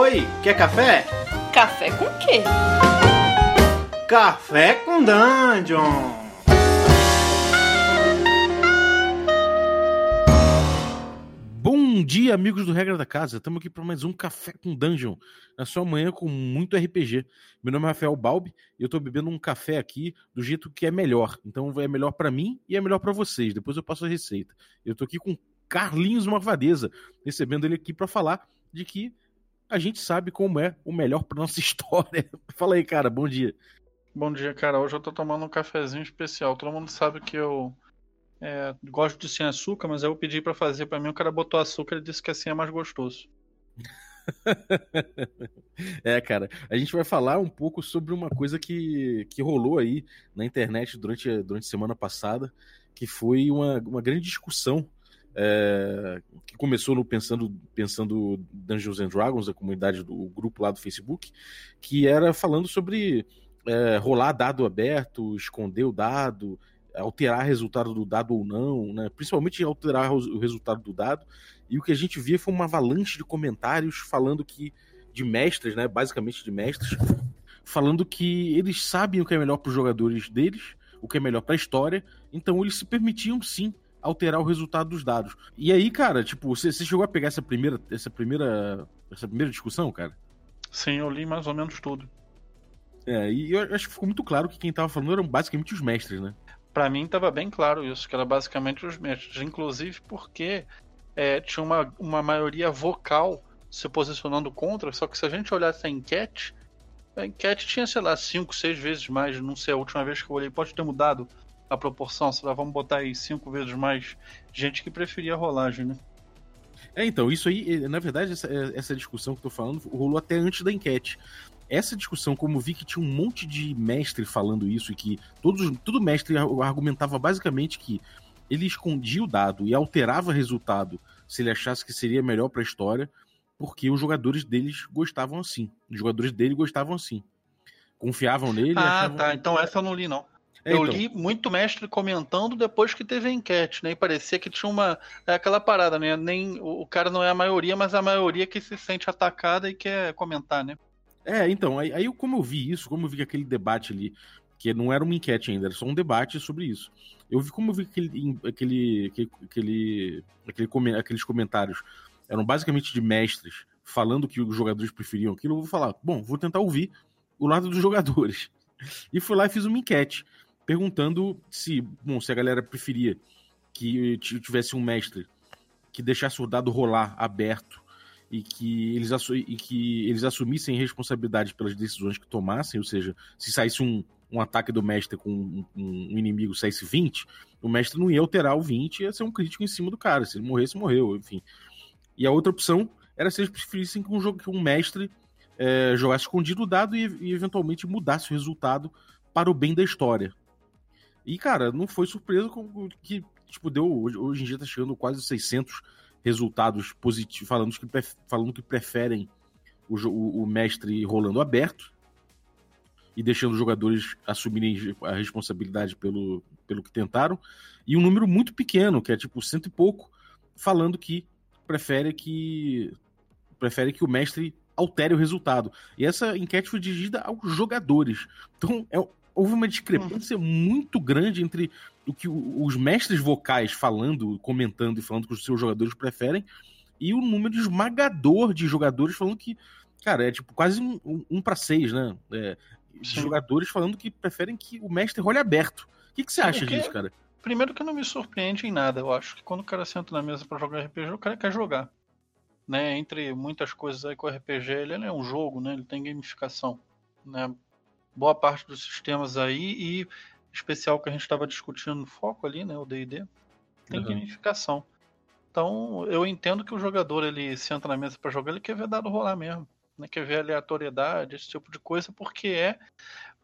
Oi, quer café? Café com quê? Café com Dungeon! Bom dia, amigos do Regra da Casa. Estamos aqui para mais um Café com Dungeon, na sua manhã com muito RPG. Meu nome é Rafael Balbi e eu estou bebendo um café aqui do jeito que é melhor. Então é melhor para mim e é melhor para vocês. Depois eu passo a receita. Eu estou aqui com Carlinhos Marvadeza, recebendo ele aqui para falar de que a gente sabe como é o melhor para nossa história. Fala aí, cara. Bom dia. Bom dia, cara. Hoje eu tô tomando um cafezinho especial. Todo mundo sabe que eu é, gosto de sem açúcar, mas eu pedi para fazer para mim. O cara botou açúcar e disse que assim é mais gostoso. é, cara, a gente vai falar um pouco sobre uma coisa que, que rolou aí na internet durante, durante a semana passada, que foi uma, uma grande discussão é, que começou no pensando, pensando Dungeons and Dragons, a comunidade do grupo lá do Facebook, que era falando sobre é, rolar dado aberto, esconder o dado, alterar resultado do dado ou não, né? principalmente alterar o resultado do dado. E o que a gente via foi uma avalanche de comentários falando que, de mestres, né? basicamente de mestres, falando que eles sabem o que é melhor para os jogadores deles, o que é melhor para a história, então eles se permitiam sim alterar o resultado dos dados. E aí, cara, tipo, você, chegou a pegar essa primeira, essa primeira, essa primeira discussão, cara? Sim, eu li mais ou menos tudo. É, e eu acho que ficou muito claro que quem tava falando eram basicamente os mestres, né? Para mim tava bem claro isso, que era basicamente os mestres, inclusive porque é, tinha uma, uma maioria vocal se posicionando contra, só que se a gente olhasse a enquete, a enquete tinha, sei lá, 5, 6 vezes mais, não sei, a última vez que eu olhei, pode ter mudado a proporção, sei lá, vamos botar aí 5 vezes mais gente que preferia a rolagem, né? É, então, isso aí, na verdade, essa, essa discussão que eu tô falando rolou até antes da enquete essa discussão, como vi que tinha um monte de mestre falando isso e que todos, todo mestre argumentava basicamente que ele escondia o dado e alterava o resultado se ele achasse que seria melhor para a história, porque os jogadores deles gostavam assim. Os jogadores dele gostavam assim. Confiavam nele. Ah, achavam... tá. Então essa eu não li, não. É, eu então. li muito mestre comentando depois que teve a enquete, né? E parecia que tinha uma. É aquela parada, né? Nem, o cara não é a maioria, mas a maioria que se sente atacada e quer comentar, né? É, então, aí, aí como eu vi isso, como eu vi aquele debate ali, que não era uma enquete ainda, era só um debate sobre isso. Eu vi como eu vi aquele, aquele, aquele, aquele, aqueles comentários eram basicamente de mestres falando que os jogadores preferiam aquilo, eu vou falar, bom, vou tentar ouvir o lado dos jogadores. E fui lá e fiz uma enquete perguntando se, bom, se a galera preferia que tivesse um mestre que deixasse o dado rolar aberto e que eles, e que eles assumissem responsabilidade pelas decisões que tomassem, ou seja, se saísse um, um ataque do mestre com um, um, inimigo saísse 20, o mestre não ia alterar o 20, ia ser um crítico em cima do cara. Se ele morresse, morreu, enfim. E a outra opção era se eles preferissem que um, jogo, que um mestre é, jogasse escondido o dado e, e, eventualmente mudasse o resultado para o bem da história. E, cara, não foi surpresa com que, tipo, deu. Hoje em dia tá chegando quase 600 resultados positivos, falando que, falando que preferem o, o, o mestre rolando aberto e deixando os jogadores assumirem a responsabilidade pelo, pelo que tentaram, e um número muito pequeno, que é tipo cento e pouco, falando que prefere que prefere que o mestre altere o resultado. E essa enquete foi dirigida aos jogadores. Então, é, houve uma discrepância uhum. muito grande entre o que os mestres vocais falando, comentando e falando que os seus jogadores preferem, e o número esmagador de jogadores falando que, cara, é tipo quase um, um, um para seis, né? É, jogadores falando que preferem que o mestre role aberto. O que, que você acha disso, cara? Primeiro que não me surpreende em nada. Eu acho que quando o cara senta na mesa para jogar RPG, o cara quer jogar. Né? Entre muitas coisas aí com o RPG, ele é um jogo, né? Ele tem gamificação. Né? Boa parte dos sistemas aí e especial que a gente estava discutindo no foco ali, né, o D&D, tem uhum. gamificação. Então, eu entendo que o jogador ele senta na mesa para jogar, ele quer ver dado rolar mesmo, né, quer ver aleatoriedade, esse tipo de coisa, porque é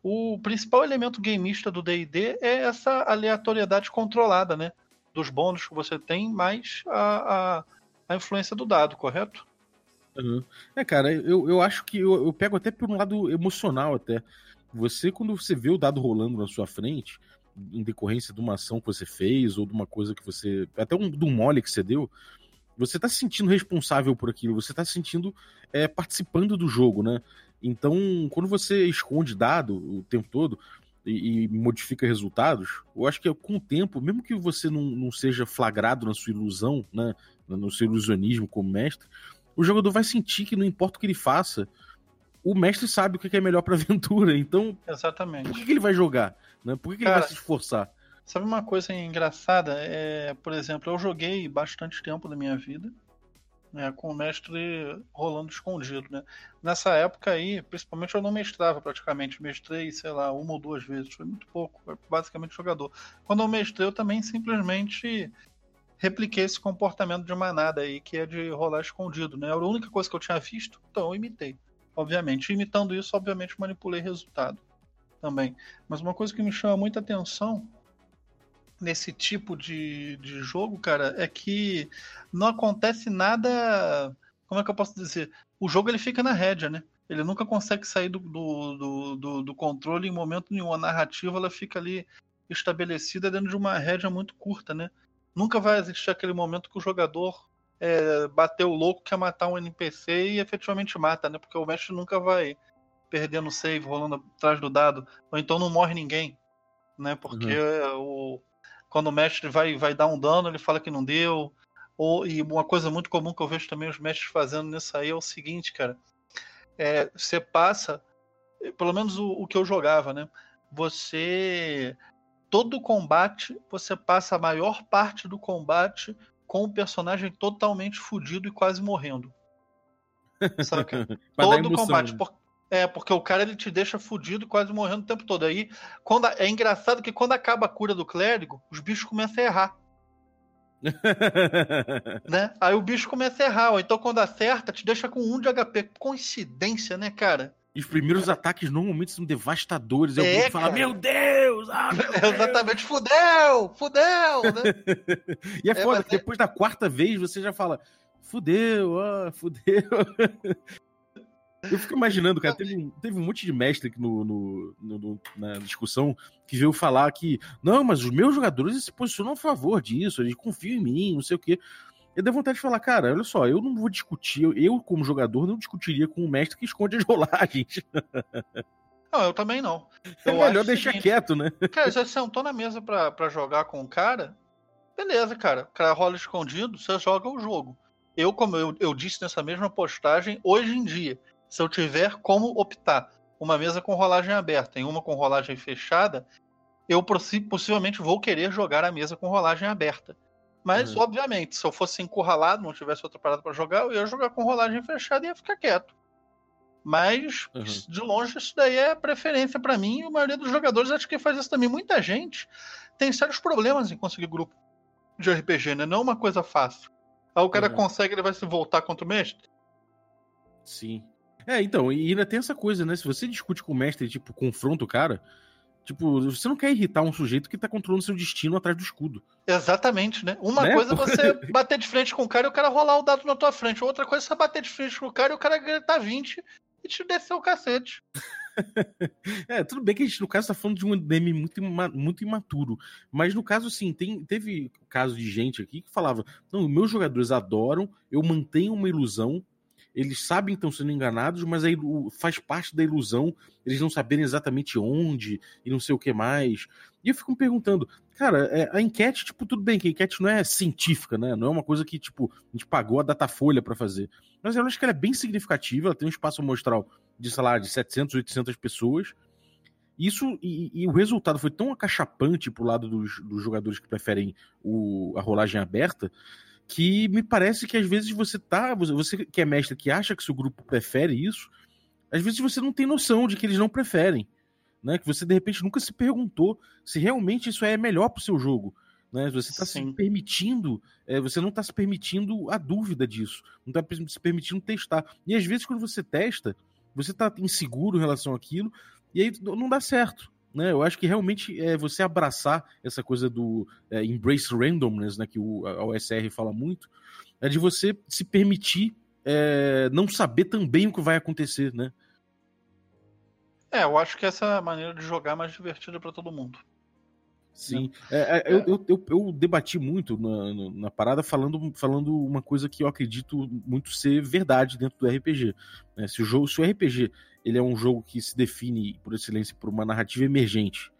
o principal elemento gameista do D&D é essa aleatoriedade controlada, né, dos bônus que você tem, mais a, a, a influência do dado, correto? Uhum. É, cara, eu, eu acho que eu, eu pego até por um lado emocional até. Você, quando você vê o dado rolando na sua frente, em decorrência de uma ação que você fez, ou de uma coisa que você. Até um, de um mole que você deu, você tá se sentindo responsável por aquilo, você tá se sentindo é, participando do jogo, né? Então, quando você esconde dado o tempo todo e, e, modifica resultados, eu acho que com o tempo, mesmo que você não, não seja flagrado na sua ilusão, né? No seu ilusionismo como mestre, o jogador vai sentir que não importa o que ele faça, o mestre sabe o que é melhor pra aventura. Então, Exatamente. por que, que ele vai jogar? Né? Por que, que Cara, ele vai se esforçar? Sabe uma coisa engraçada? É, por exemplo, eu joguei bastante tempo da minha vida né, com o mestre rolando escondido, né? Nessa época aí, principalmente eu não mestrava praticamente, mestrei, sei lá, uma ou duas vezes, foi muito pouco, foi basicamente jogador. Quando eu mestrei, eu também simplesmente repliquei esse comportamento de manada aí, que é de rolar escondido, né? Era a única coisa que eu tinha visto, então eu imitei, obviamente. Imitando isso, obviamente, manipulei resultado também. Mas uma coisa que me chama muita atenção nesse tipo de, de jogo, cara, é que não acontece nada. Como é que eu posso dizer? O jogo ele fica na rédea, né? Ele nunca consegue sair do, do, do, do, controle em momento nenhum. A narrativa ela fica ali estabelecida dentro de uma rédea muito curta, né? Nunca vai existir aquele momento que o jogador é, bateu o louco, quer matar um NPC e efetivamente mata, né? Porque o mestre nunca vai perdendo save, rolando atrás do dado, ou então não morre ninguém, né? Porque o, quando o mestre vai, vai dar um dano, ele fala que não deu. Ou, e uma coisa muito comum que eu vejo também os mestres fazendo nisso aí é o seguinte, cara. É, você passa, pelo menos o, o que eu jogava, né? Você. Todo combate, você passa a maior parte do combate com o personagem totalmente fudido e quase morrendo. Saca? Todo emoção, combate. né? por- É, porque o cara ele te deixa fudido e quase morrendo o tempo todo. Aí, quando, a- é engraçado que quando acaba a cura do clérigo, os bichos começam a errar, né? Aí o bicho começa a errar. Ou então quando acerta, te deixa com um de HP. Coincidência, né, cara? E os primeiros ataques normalmente são devastadores. Aí É, o grupo fala, cara. meu Deus! Ah, meu Deus! Exatamente. Fudeu! Fudeu! Né? E é, É, foda, que é- depois da quarta vez você já fala, fudeu, ah, fudeu. Eu fico imaginando, cara, teve, um- teve um monte de mestre aqui no, no- no- no- na discussão que veio falar que, não, mas os meus jogadores se posicionam a favor disso, eles confiam em mim, não sei o quê. Eu dei vontade de falar, cara, olha só, eu não vou discutir, eu, como jogador, não discutiria com um mestre que esconde as rolagens. Não, eu também não. É Eu melhor acho o deixar seguinte, quieto, né? Cara, já sentou na mesa pra, pra jogar com o cara? Beleza, cara. O cara rola escondido, você joga o jogo. Eu, como eu, eu disse nessa mesma postagem, hoje em dia, se eu tiver como optar uma mesa com rolagem aberta e uma com rolagem fechada, eu possi- possivelmente vou querer jogar a mesa com rolagem aberta. Mas, Uhum. obviamente, se eu fosse encurralado, não tivesse outra parada pra jogar, eu ia jogar com rolagem fechada e ia ficar quieto. Mas, Uhum. de longe, isso daí é preferência pra mim e a maioria dos jogadores acho que faz isso também. Muita gente tem sérios problemas em conseguir grupo de RPG, né? Não é uma coisa fácil. Aí o cara Uhum. consegue, ele vai se voltar contra o mestre? Sim. É, então, e ainda tem essa coisa, né? Se você discute com o mestre, tipo, confronta o cara, tipo, você não quer irritar um sujeito que tá controlando seu destino atrás do escudo. Exatamente, né? Uma Né? coisa é você bater de frente com o cara e o cara rolar o dado na tua frente. Outra coisa é você bater de frente com o cara e o cara gritar 20 e te descer o cacete. É, tudo bem que a gente, no caso, tá falando de um DM muito, ima- muito imaturo. Mas no caso, assim, tem, teve caso de gente aqui que falava: não, meus jogadores adoram, eu mantenho uma ilusão, eles sabem que estão sendo enganados, mas aí faz parte da ilusão eles não saberem exatamente onde e não sei o que mais. E eu fico me perguntando, cara, é, a enquete, tipo, tudo bem que a enquete não é científica, né? Não é uma coisa que, tipo, a gente pagou a Datafolha pra fazer. Mas eu acho que ela é bem significativa, ela tem um espaço amostral de, sei lá, de 700, 800 pessoas. Isso e, e o resultado foi tão acachapante pro lado dos, dos jogadores que preferem o, a rolagem aberta que me parece que às vezes você tá. Você, que é mestre que acha que seu grupo prefere isso, às vezes você não tem noção de que eles não preferem. Né? Que você de repente nunca se perguntou se realmente isso é melhor pro seu jogo. Né? Você está se permitindo, é, você não está se permitindo a dúvida disso, não está se permitindo testar. E às vezes, quando você testa, você está inseguro em relação àquilo, e aí não dá certo. Né? Eu acho que realmente é você abraçar essa coisa do é, embrace randomness, né, que o, a OSR fala muito, é de você se permitir é, não saber também o que vai acontecer, né? É, eu acho que essa é maneira de jogar mais divertida pra todo mundo. Sim. É, é, eu, eu, eu, eu, debati muito na, na, parada falando, falando uma coisa que eu acredito muito ser verdade dentro do RPG. Né? Se, o jogo, se o RPG ele é um jogo que se define, por excelência, por uma narrativa emergente,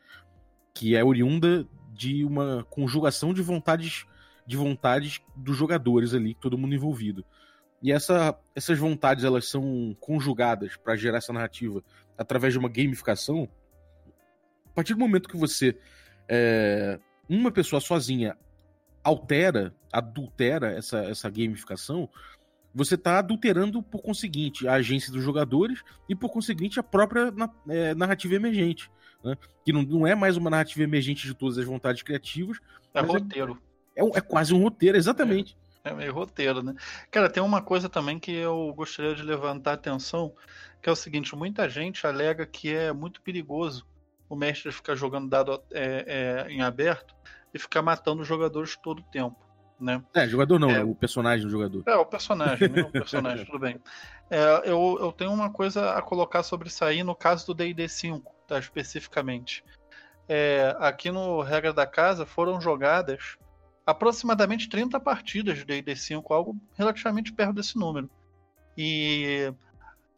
que é oriunda de uma conjugação de vontades de vontades dos jogadores ali, todo mundo envolvido. E essa, essas vontades elas são conjugadas para gerar essa narrativa através de uma gamificação. A partir do momento que você é, uma pessoa sozinha altera, adultera essa, essa gamificação, você está adulterando, por conseguinte, a agência dos jogadores e, por conseguinte, a própria é, narrativa emergente. Né? Que não, não é mais uma narrativa emergente de todas as vontades criativas. É roteiro. É, é, é, quase um roteiro, exatamente. É, é meio roteiro, né? Cara, tem uma coisa também que eu gostaria de levantar a atenção, que é o seguinte: muita gente alega que é muito perigoso o mestre ficar jogando dado é, é, em aberto e ficar matando os jogadores todo o tempo. Né? É, jogador não, é, o personagem do jogador. É, o personagem, né? O personagem, tudo bem. É, eu, eu tenho uma coisa a colocar sobre isso aí no caso do DD 5, tá? Especificamente. É, aqui no Regra da Casa foram jogadas aproximadamente 30 partidas de DD 5, algo relativamente perto desse número. E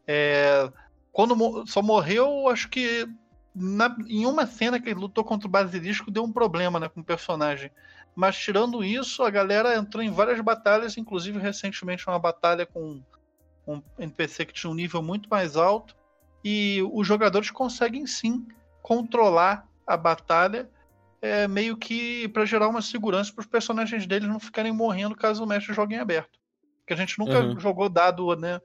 é, quando só morreu, acho que na, em uma cena que ele lutou contra o Basilisco, deu um problema né, com o personagem. Mas tirando isso, a galera entrou em várias batalhas, inclusive recentemente uma batalha com um NPC que tinha um nível muito mais alto. E os jogadores conseguem sim controlar a batalha, é, meio que para gerar uma segurança para os personagens deles não ficarem morrendo caso o mestre jogue em aberto. Porque a gente nunca uhum. jogou dado né,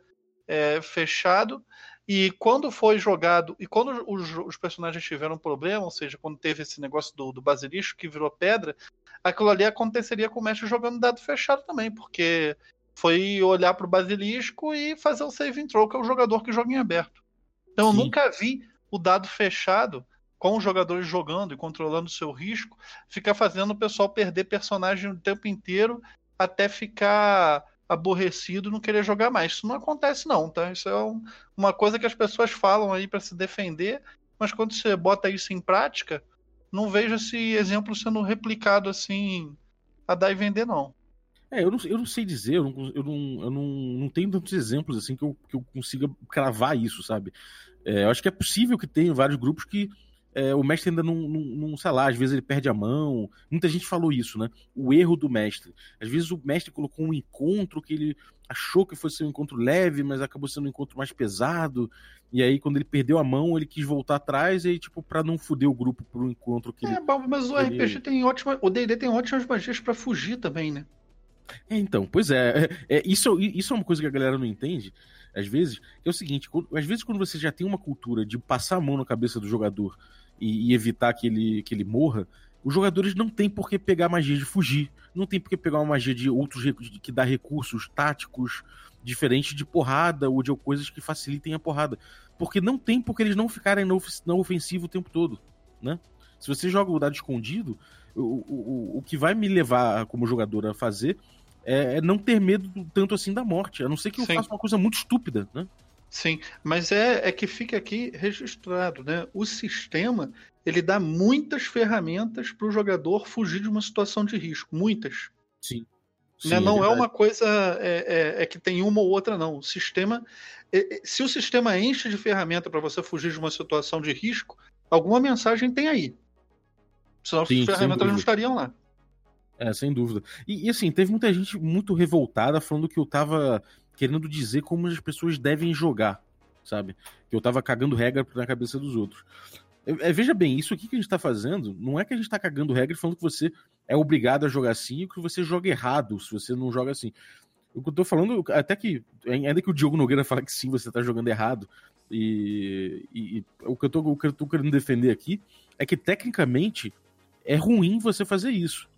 é, fechado e quando foi jogado, e quando os, os, personagens tiveram problema, ou seja, quando teve esse negócio do, do basilisco que virou pedra, aquilo ali aconteceria com o mestre jogando dado fechado também, porque foi olhar para o basilisco e fazer o save throw, que é o jogador que joga em aberto. Então Sim. eu nunca vi o dado fechado com os jogadores jogando e controlando o seu risco, ficar fazendo o pessoal perder personagem o tempo inteiro até ficar aborrecido não querer jogar mais. Isso não acontece não, tá? Isso é um, uma coisa que as pessoas falam aí para se defender, mas quando você bota isso em prática, não vejo esse exemplo sendo replicado assim a dar e vender não. É, eu não, eu não sei dizer, eu, não, eu, não, eu não, tenho tantos exemplos assim que eu, que eu consiga cravar isso, sabe? É, eu acho que é possível que tenha vários grupos que é, o mestre ainda não, não, não, sei lá, às vezes ele perde a mão. Muita gente falou isso, né? O erro do mestre. Às vezes o mestre colocou um encontro que ele achou que fosse um encontro leve, mas acabou sendo um encontro mais pesado. E aí, quando ele perdeu a mão, ele quis voltar atrás, e aí, tipo, pra não fuder o grupo pro encontro que é, ele. Mas o ele... RPG tem ótima. O DD tem ótimas magias para fugir também, né? É, então, pois é. é, é isso, isso é uma coisa que a galera não entende às vezes, é o seguinte, às vezes quando você já tem uma cultura de passar a mão na cabeça do jogador e, e, evitar que ele, que ele morra, os jogadores não têm por que pegar magia de fugir, não tem por que pegar uma magia de outros que dá recursos táticos diferentes de porrada ou de coisas que facilitem a porrada, porque não tem porque eles não ficarem no, no ofensivo o tempo todo, né? Se você joga o dado escondido, o, o, o que vai me levar como jogador a fazer é, é não ter medo tanto assim da morte, a não ser que eu Sim. faça uma coisa muito estúpida, né? Sim, mas é, é que fica aqui registrado, né? O sistema ele dá muitas ferramentas para o jogador fugir de uma situação de risco, muitas. Sim. Sim né? Não é, é uma coisa é, é, é, que tem uma ou outra, não. O sistema, é, é, se o sistema enche de ferramenta para você fugir de uma situação de risco, alguma mensagem tem aí. Senão Sim, as ferramentas não estariam lá. É, sem dúvida. E, e, assim, teve muita gente muito revoltada falando que eu tava querendo dizer como as pessoas devem jogar, sabe? Que eu tava cagando regra na cabeça dos outros. É, veja bem, isso aqui que a gente tá fazendo, não é que a gente tá cagando regra falando que você é obrigado a jogar assim ou que você joga errado se você não joga assim. O que eu tô falando, até que, ainda que o Diogo Nogueira fale que sim, você tá jogando errado, e, e, e o, que eu tô, o que eu tô querendo defender aqui é que tecnicamente é ruim você fazer isso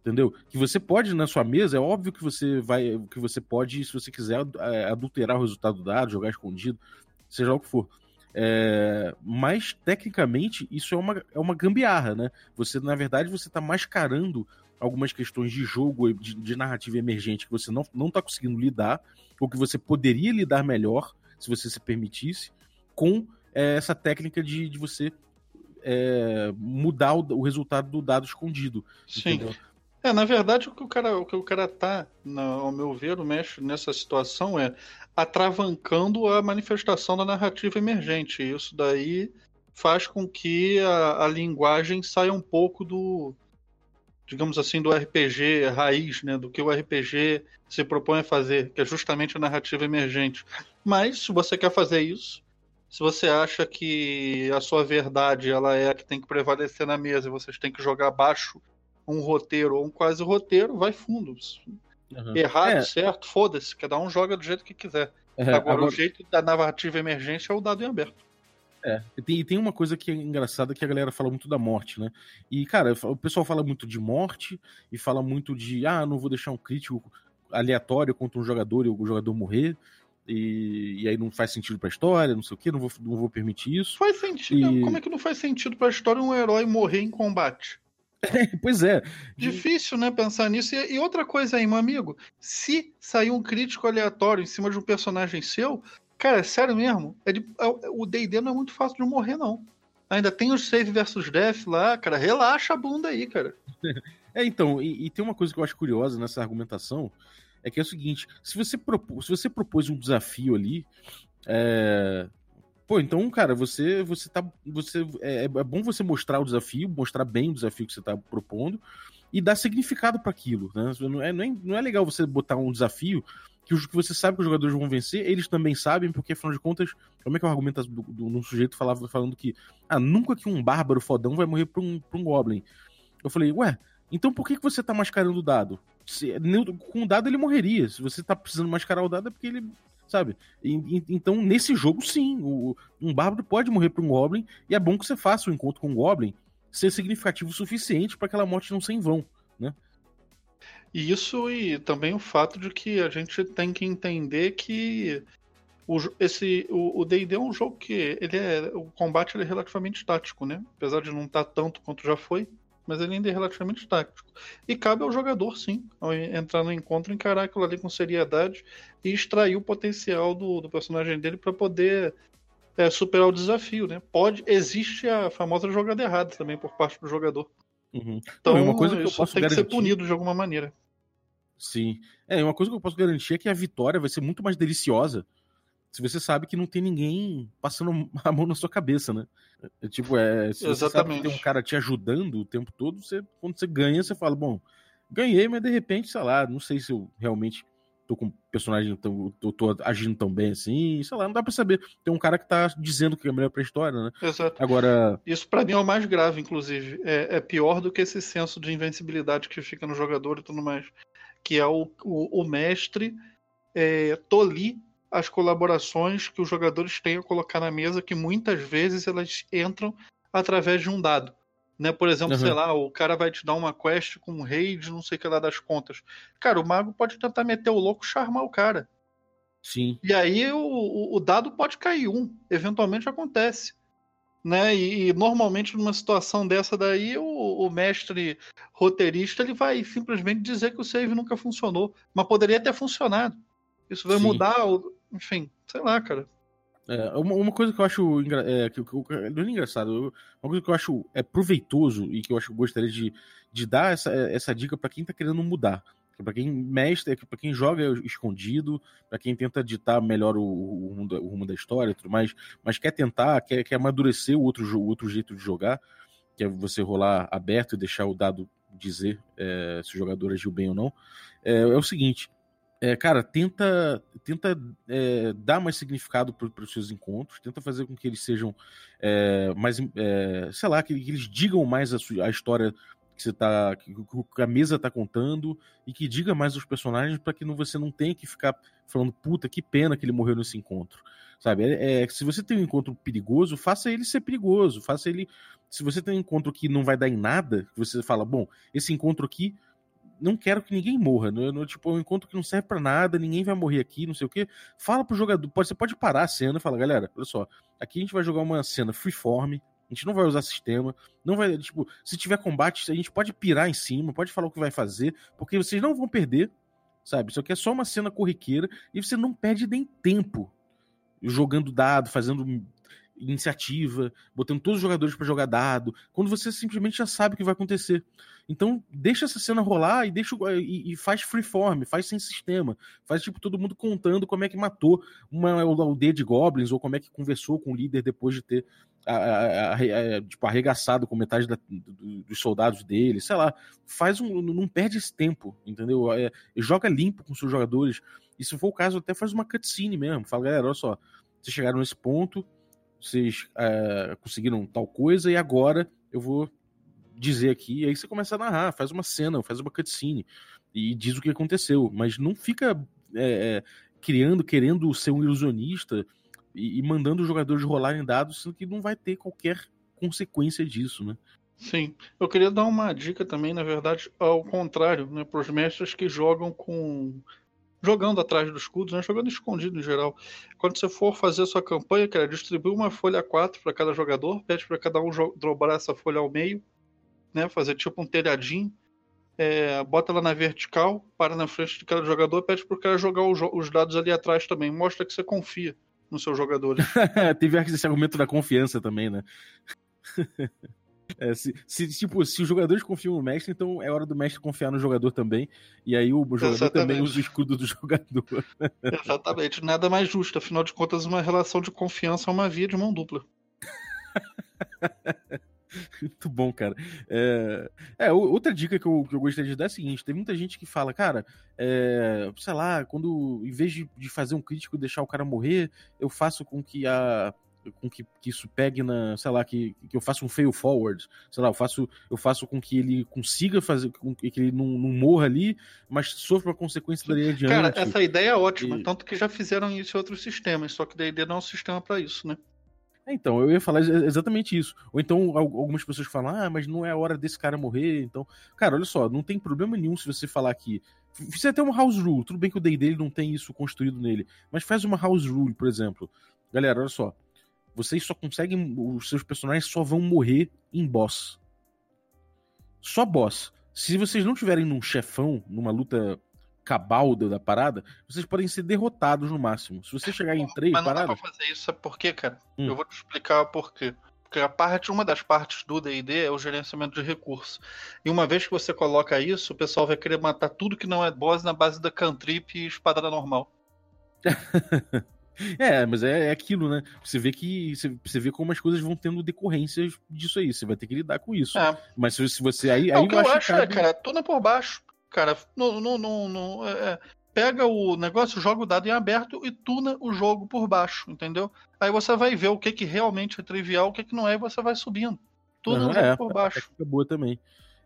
entendeu? Que você pode na sua mesa, é óbvio que você vai, que você pode, se você quiser, é, adulterar o resultado do dado, jogar escondido, seja o que for. É, mas tecnicamente isso é uma, é uma gambiarra, né? Você, na verdade, você está mascarando algumas questões de jogo, de, de, narrativa emergente que você não, não tá conseguindo lidar, ou que você poderia lidar melhor, se você se permitisse, com é, essa técnica de, de você é, mudar o, o, resultado do dado escondido. Sim. Entendeu? É, na verdade, o que o cara, o que o cara tá, na, ao meu ver, o mestre nessa situação é atravancando a manifestação da narrativa emergente. Isso daí faz com que a, a linguagem saia um pouco do, digamos assim, do RPG raiz, né, do que o RPG se propõe a fazer, que é justamente a narrativa emergente. Mas se você quer fazer isso, se você acha que a sua verdade ela é a que tem que prevalecer na mesa e vocês têm que jogar abaixo um roteiro ou um quase roteiro, vai fundo. Uhum. Errado, é. certo, foda-se. Cada um joga do jeito que quiser. É, agora, agora, o jeito da narrativa emergente é o dado em aberto. É, e tem, tem uma coisa que é engraçada que a galera fala muito da morte, né? E, cara, o pessoal fala muito de morte e fala muito de, ah, não vou deixar um crítico aleatório contra um jogador e o jogador morrer. E, e, aí não faz sentido pra história, não sei o que, não vou, não vou permitir isso. Faz sentido. E... Como é que não faz sentido pra história um herói morrer em combate? pois é. Difícil, né, pensar nisso. E, e, outra coisa aí, meu amigo, se sair um crítico aleatório em cima de um personagem seu, cara, é sério mesmo, é de, é, o D&D não é muito fácil de morrer, não. Ainda tem os save versus death lá, cara, relaxa a bunda aí, cara. é, então, e, e, tem uma coisa que eu acho curiosa nessa argumentação, é que é o seguinte, se você, propô, se você propôs um desafio ali, é, Pô, então, cara, você você tá você é, é, bom você mostrar o desafio, mostrar bem o desafio que você tá propondo e dar significado para aquilo, né? Não é, não é, não é legal você botar um desafio que, que você sabe que os jogadores vão vencer, eles também sabem, porque afinal de contas, como é que é o argumento do, do, do sujeito falava falando que ah, nunca que um bárbaro fodão vai morrer pra um, pra um goblin. Eu falei, ué, então por que, que você tá mascarando o dado? Se, com o dado ele morreria. Se você tá precisando mascarar o dado é porque ele sabe? E, e, então, nesse jogo, sim, o, um bárbaro pode morrer para um Goblin, e é bom que você faça o um encontro com um Goblin ser significativo o suficiente para aquela morte não ser em vão, né? E isso e também o fato de que a gente tem que entender que o, esse, o D&D é um jogo que ele é, o combate ele é relativamente tático, né? Apesar de não estar tá tanto quanto já foi, mas ele ainda é relativamente tático. E cabe ao jogador, sim, ao entrar no encontro, encarar aquilo ali com seriedade e extrair o potencial do, do personagem dele para poder é, superar o desafio, né? Pode, existe a famosa jogada errada também por parte do jogador. Uhum. Então, é uma coisa que eu posso tem garantir... que ser punido de alguma maneira. Sim. É, uma coisa que eu posso garantir é que a vitória vai ser muito mais deliciosa se você sabe que não tem ninguém passando a mão na sua cabeça, né? É, tipo, é, se você sabe que tem um cara te ajudando o tempo todo, você, quando você ganha, você fala, bom, ganhei, mas de repente, sei lá, não sei se eu realmente tô com um personagem tão, tô, tô agindo tão bem assim, sei lá, não dá pra saber. Tem um cara que tá dizendo que é melhor pra história, né? Exato. Agora. Isso para mim é o mais grave, inclusive. É, é, pior do que esse senso de invencibilidade que fica no jogador e tudo mais. Que é o, o, o mestre é, tolir as colaborações que os jogadores têm a colocar na mesa, que muitas vezes elas entram através de um dado. Né? Por exemplo, uhum. sei lá, o cara vai te dar uma quest com um raid, não sei o que lá das contas. Cara, o mago pode tentar meter o louco charmar o cara. Sim. E aí o, o dado pode cair um. Eventualmente acontece. Né? E, e normalmente numa situação dessa daí, o, o, mestre roteirista ele vai simplesmente dizer que o save nunca funcionou. Mas poderia ter funcionado. Isso vai Sim. mudar o, enfim, sei lá, cara. É, uma, uma, coisa que eu acho é, que, que, não é engraçado, uma coisa que eu acho é proveitoso e que eu acho que eu gostaria de, de dar essa, essa dica para quem tá querendo mudar. Para quem mestre, para quem joga escondido, para quem tenta ditar melhor o, o, rumo da, o, rumo da, história e tudo mais, mas quer tentar, quer, quer amadurecer o outro, o outro jeito de jogar, que é você rolar aberto e deixar o dado dizer é, se o jogador agiu bem ou não, é, é o seguinte: é, cara, tenta, tenta é, dar mais significado para os seus encontros, tenta fazer com que eles sejam é, mais, é, sei lá, que, que, eles digam mais a, a história que você tá, que, que a mesa tá contando e que diga mais os personagens para que não, você não tenha que ficar falando puta que pena que ele morreu nesse encontro, sabe? É, é, se você tem um encontro perigoso, faça ele ser perigoso, faça ele. Se você tem um encontro que não vai dar em nada, você fala, bom, esse encontro aqui não quero que ninguém morra. Né? No, tipo, é um encontro que não serve para nada, ninguém vai morrer aqui, não sei o quê. Fala pro jogador, pode, você pode parar a cena e falar, galera, olha só, aqui a gente vai jogar uma cena freeform, a gente não vai usar sistema, não vai, tipo, se tiver combate, a gente pode pirar em cima, pode falar o que vai fazer, porque vocês não vão perder, sabe? Isso aqui é só uma cena corriqueira e você não perde nem tempo jogando dado, fazendo iniciativa, botando todos os jogadores para jogar dado, quando você simplesmente já sabe o que vai acontecer. Então, deixa essa cena rolar e deixa e, e faz freeform, faz sem sistema, faz tipo todo mundo contando como é que matou uma aldeia de goblins ou como é que conversou com o líder depois de ter a, a, a, tipo, arregaçado com metade da, do, dos soldados dele, sei lá, faz um, não perde esse tempo, entendeu? É, joga limpo com seus jogadores. E se for o caso, até faz uma cutscene mesmo. Fala, galera, olha só, vocês chegaram nesse ponto, vocês é, conseguiram tal coisa e agora eu vou dizer aqui. E aí você começa a narrar, faz uma cena, faz uma cutscene e diz o que aconteceu, mas não fica é, é criando, querendo ser um ilusionista e, e mandando os jogadores rolarem dados, sendo que não vai ter qualquer consequência disso, né? Sim, eu queria dar uma dica também, na verdade, ao contrário, né, para os mestres que jogam com jogando atrás dos escudos, né, jogando escondido em geral. Quando você for fazer a sua campanha, cara, distribui uma folha 4 para cada jogador, pede para cada um dobrar essa folha ao meio, né, fazer tipo um telhadinho, é, bota ela na vertical, para na frente de cada jogador, pede para o cara jogar os dados ali atrás também, mostra que você confia nos seus jogadores. Teve esse argumento da confiança também, né? É, se, se, tipo, se os jogadores confiam no mestre, então é hora do mestre confiar no jogador também. E aí o jogador Exatamente. também usa o escudo do jogador. Exatamente, nada mais justo. Afinal de contas, uma relação de confiança é uma via de mão dupla. Muito bom, cara. É, é, outra dica que eu, que eu gostaria de dar é a seguinte: tem muita gente que fala, cara, é, sei lá, quando em vez de, de fazer um crítico e deixar o cara morrer, eu faço com que a, com que, que isso pegue na, sei lá, que, que eu faça um fail forward, sei lá, eu faço, eu faço com que ele consiga fazer, com que ele não, não morra ali, mas sofra a consequência dali adiante. Cara, essa ideia é ótima, e... tanto que já fizeram isso em outros sistemas, só que D&D não é um sistema para isso, né? É, então, eu ia falar exatamente isso. Ou então algumas pessoas falam, ah, mas não é a hora desse cara morrer. Então, cara, olha só, não tem problema nenhum se você falar que. Fiz até uma house rule. Tudo bem que o day dele não tem isso construído nele. Mas faz uma house rule, por exemplo. Galera, olha só. Vocês só conseguem. Os seus personagens só vão morrer em boss. Só boss. Se vocês não tiverem num chefão, numa luta cabal da parada, vocês podem ser derrotados no máximo. Se você chegar em três Mas não paradas... dá pra fazer isso, sabe por quê, cara? Hum. Eu vou te explicar por quê. Porque a parte, uma das partes do D&D é o gerenciamento de recursos. E uma vez que você coloca isso, o pessoal vai querer matar tudo que não é boss na base da cantrip e espadada normal. É, mas é, é, aquilo, né? Você vê que. Você, vê como as coisas vão tendo decorrências disso aí. Você vai ter que lidar com isso. É. Mas se, se você. Aí, é, aí o que eu acho, cabe... é, cara, tona por baixo. Cara, não, não, não, não é, é, pega o negócio, joga o dado em aberto e tuna o jogo por baixo, entendeu? Aí você vai ver o que, que realmente é trivial, o que, que não é, e você vai subindo. Tuna uhum, é, por baixo. É boa também.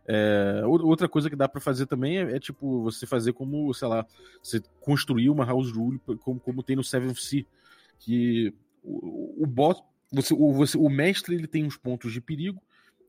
É, outra coisa que dá para fazer também é, é, tipo você fazer como, sei lá, você construir uma house rule como, como tem no Seventh Sea, que o, o boss, você, o, você, o mestre ele tem uns pontos de perigo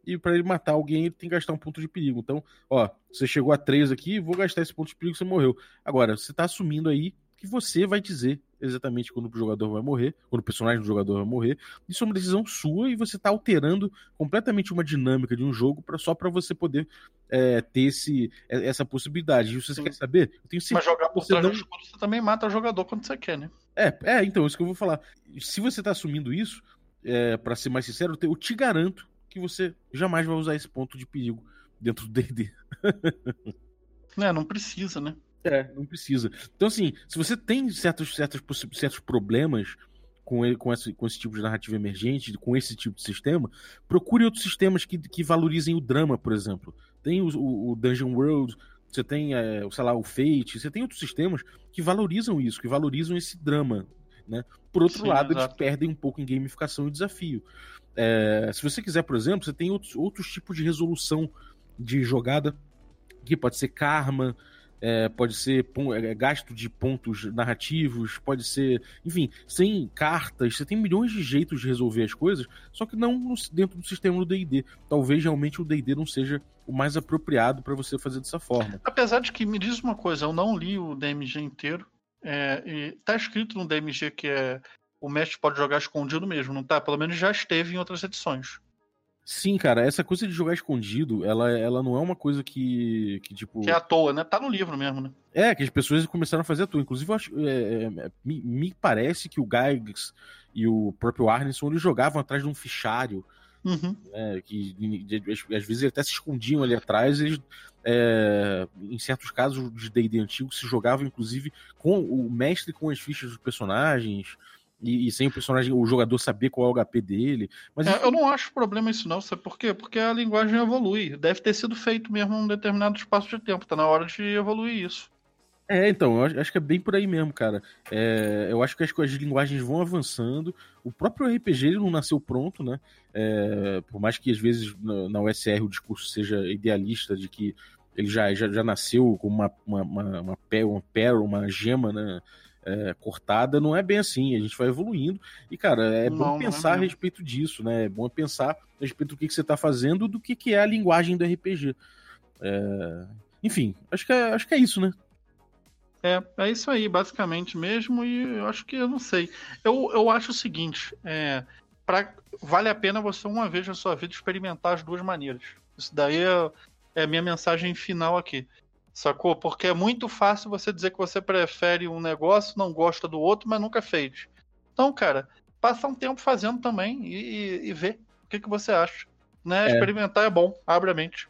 e para ele matar alguém ele tem que gastar um ponto de perigo. Então, ó, você chegou a 3 aqui, vou gastar esse ponto de perigo, você morreu. Agora, você tá assumindo aí que você vai dizer exatamente quando o jogador vai morrer, quando o personagem do jogador vai morrer. Isso é uma decisão sua e você está alterando completamente uma dinâmica de um jogo para só para você poder é, ter esse, é, essa possibilidade. E você Sim. quer saber, eu tenho certeza Mas jogar por você não... escuro, você também mata o jogador quando você quer, né? É, é, então, isso que eu vou falar. Se você está assumindo isso, é, para ser mais sincero, eu te garanto que você jamais vai usar esse ponto de perigo dentro do D&D. é, não precisa, né? É, não precisa. Então, assim, se você tem certos, certos, certos problemas com, ele, com, esse, com esse tipo de narrativa emergente, com esse tipo de sistema, procure outros sistemas que, que valorizem o drama, por exemplo. Tem o, o Dungeon World, você tem, é, sei lá, o Fate, você tem outros sistemas que valorizam isso, que valorizam esse drama. Né? Por outro Sim, lado, exato. eles perdem um pouco em gamificação e desafio. É, se você quiser, por exemplo, você tem outros, outros tipos de resolução de jogada, que pode ser karma, é, pode ser é, gasto de pontos narrativos, pode ser, enfim, sem cartas, você tem milhões de jeitos de resolver as coisas, só que não dentro do sistema do D&D. Talvez realmente o D&D não seja o mais apropriado para você fazer dessa forma. Apesar de que me diz uma coisa, eu não li o DMG inteiro, é, e tá escrito no DMG que é o mestre pode jogar escondido mesmo, não tá? Pelo menos já esteve em outras edições. Sim, cara, essa coisa de jogar escondido, ela, ela não é uma coisa que, que tipo. Que é à toa, né? Tá no livro mesmo, né? É, que as pessoas começaram a fazer à toa. Inclusive, eu acho, é, é, me, me, parece que o Gygax e o próprio Arneson eles jogavam atrás de um fichário. Uhum. Né, que às vezes até se escondiam ali atrás. Eles, é, em certos casos de D&D antigo, se jogavam inclusive com o mestre com as fichas dos personagens. E, e, sem o personagem, o jogador saber qual é o HP dele. Mas é, eu não acho problema isso, não. Sabe por quê? Porque a linguagem evolui. Deve ter sido feito mesmo em um determinado espaço de tempo. Tá na hora de evoluir isso. É, então, eu acho que é bem por aí mesmo, cara. É, eu acho que as, as, linguagens vão avançando. O próprio RPG ele não nasceu pronto, né? É, por mais que às vezes na, na USR o discurso seja idealista de que ele já, já, já nasceu com uma, uma, uma, uma, uma, uma, uma gema, né? É, cortada, não é bem assim. A gente vai evoluindo. E, cara, é não, bom é pensar é a respeito disso, né? É bom pensar a respeito do que, que você está fazendo, do que, que é a linguagem do RPG. É... Enfim, acho que, é, acho que é isso, né? É, é isso aí, basicamente mesmo, e eu acho que eu não sei. Eu, eu acho o seguinte: é, pra, vale a pena você, uma vez na sua vida, experimentar as duas maneiras. Isso daí é, é a minha mensagem final aqui. Sacou? Porque é muito fácil você dizer que você prefere um negócio, não gosta do outro, mas nunca fez. Então, cara, passa um tempo fazendo também e, e, ver o que, que você acha. Né? É. Experimentar é bom, abre a mente.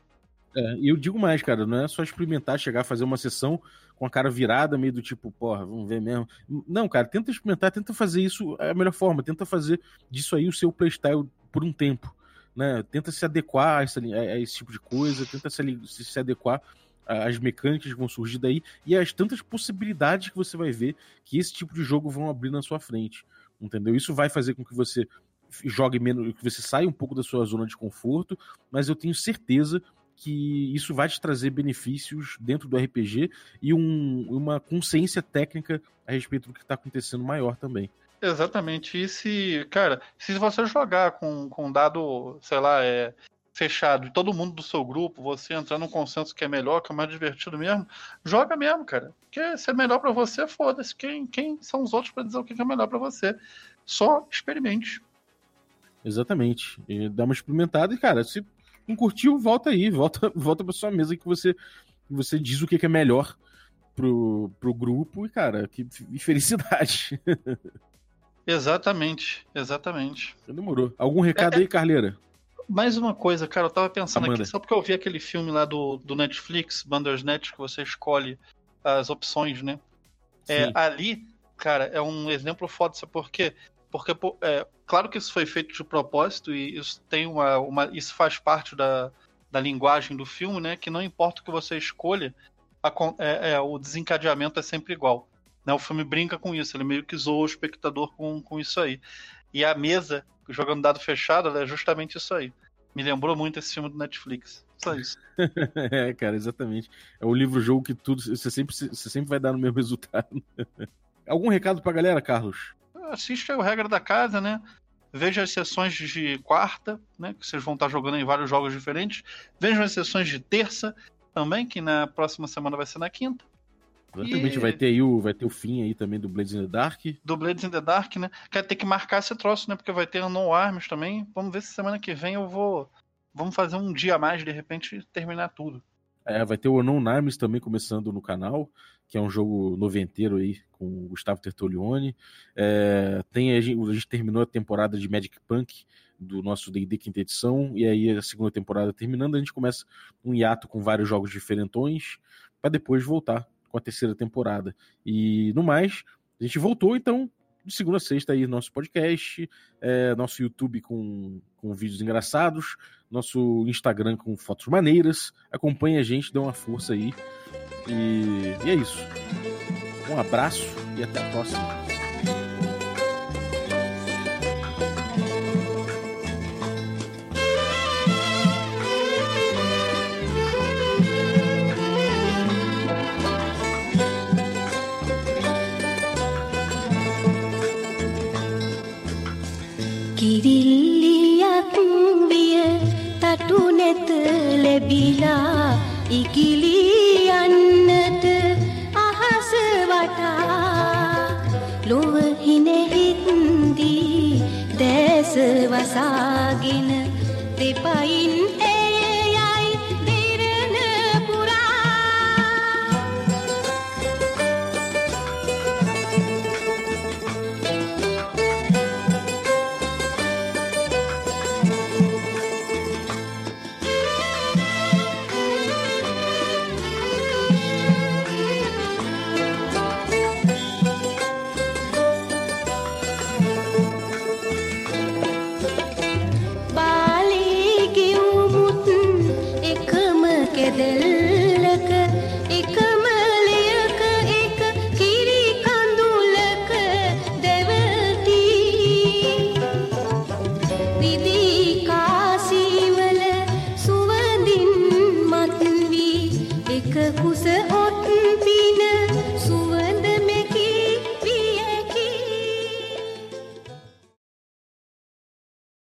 É, e eu digo mais, cara, não é só experimentar, chegar a fazer uma sessão com a cara virada, meio do tipo, porra, vamos ver mesmo. Não, cara, tenta experimentar, tenta fazer isso a melhor forma, tenta fazer disso aí o seu playstyle por um tempo. Né? Tenta se adequar a esse, a esse tipo de coisa, tenta se, se adequar as mecânicas que vão surgir daí e as tantas possibilidades que você vai ver que esse tipo de jogo vão abrir na sua frente. Entendeu? Isso vai fazer com que você jogue menos, que você saia um pouco da sua zona de conforto, mas eu tenho certeza que isso vai te trazer benefícios dentro do RPG e um, uma consciência técnica a respeito do que está acontecendo maior também. Exatamente. E se, cara, se você jogar com, com dado, sei lá, é, fechado, todo mundo do seu grupo, você entrar num consenso que é melhor, que é mais divertido mesmo, joga mesmo, cara. Porque se é melhor para você, foda-se. Quem, quem são os outros para dizer o que é melhor para você? Só experimente. Exatamente. E dá uma experimentada e, cara, se não curtiu, volta aí, volta, volta pra sua mesa que você, você diz o que é melhor pro, pro grupo e, cara, que felicidade. Exatamente, exatamente. Demorou. Algum recado é, aí, Carleira? Mais uma coisa, cara, eu tava pensando Amanda. aqui, só porque eu vi aquele filme lá do, do Netflix, Bandersnatch, que você escolhe as opções, né? É, ali, cara, é um exemplo foda, sabe por quê? Porque, é, claro que isso foi feito de propósito e isso tem uma, uma isso faz parte da, da linguagem do filme, né? Que não importa o que você escolha, a, é, é, o desencadeamento é sempre igual. Né? O filme brinca com isso, ele meio que zoa o espectador com, com isso aí. E a mesa jogando dado fechado, é justamente isso aí. Me lembrou muito esse filme do Netflix. Só isso. é, cara, exatamente. É o livro-jogo que tudo. Você sempre, você sempre vai dar no mesmo resultado. Algum recado pra galera, Carlos? Assiste o Regra da Casa, né? Veja as sessões de quarta, né? Que vocês vão estar jogando em vários jogos diferentes. Veja as sessões de terça também, que na próxima semana vai ser na quinta. Exatamente, e... vai ter aí o, vai ter o fim aí também do Blades in the Dark. Do Blades in the Dark, né? Quer ter que marcar esse troço, né? Porque vai ter No Arms também. Vamos ver se semana que vem eu vou. Vamos fazer um dia a mais, de repente, terminar tudo. É, vai ter o Unknown Arms também começando no canal, que é um jogo noventeiro aí, com o Gustavo Tertolioni. É, tem, a gente, a gente terminou a temporada de Magic Punk, do nosso D&D quinta edição, e aí a segunda temporada terminando, a gente começa um hiato com vários jogos diferentões, para depois voltar com a terceira temporada. E no mais, a gente voltou então de segunda a sexta aí nosso podcast, é, nosso YouTube com, com vídeos engraçados, nosso Instagram com fotos maneiras. Acompanhe a gente, dê uma força aí. E, e é isso. Um abraço e até a próxima. ලැබිලා ඉගිලී යන්නට අහස වටා. ලොව හිනෙහිත්දී දැස වසාගෙන දෙපයින් එය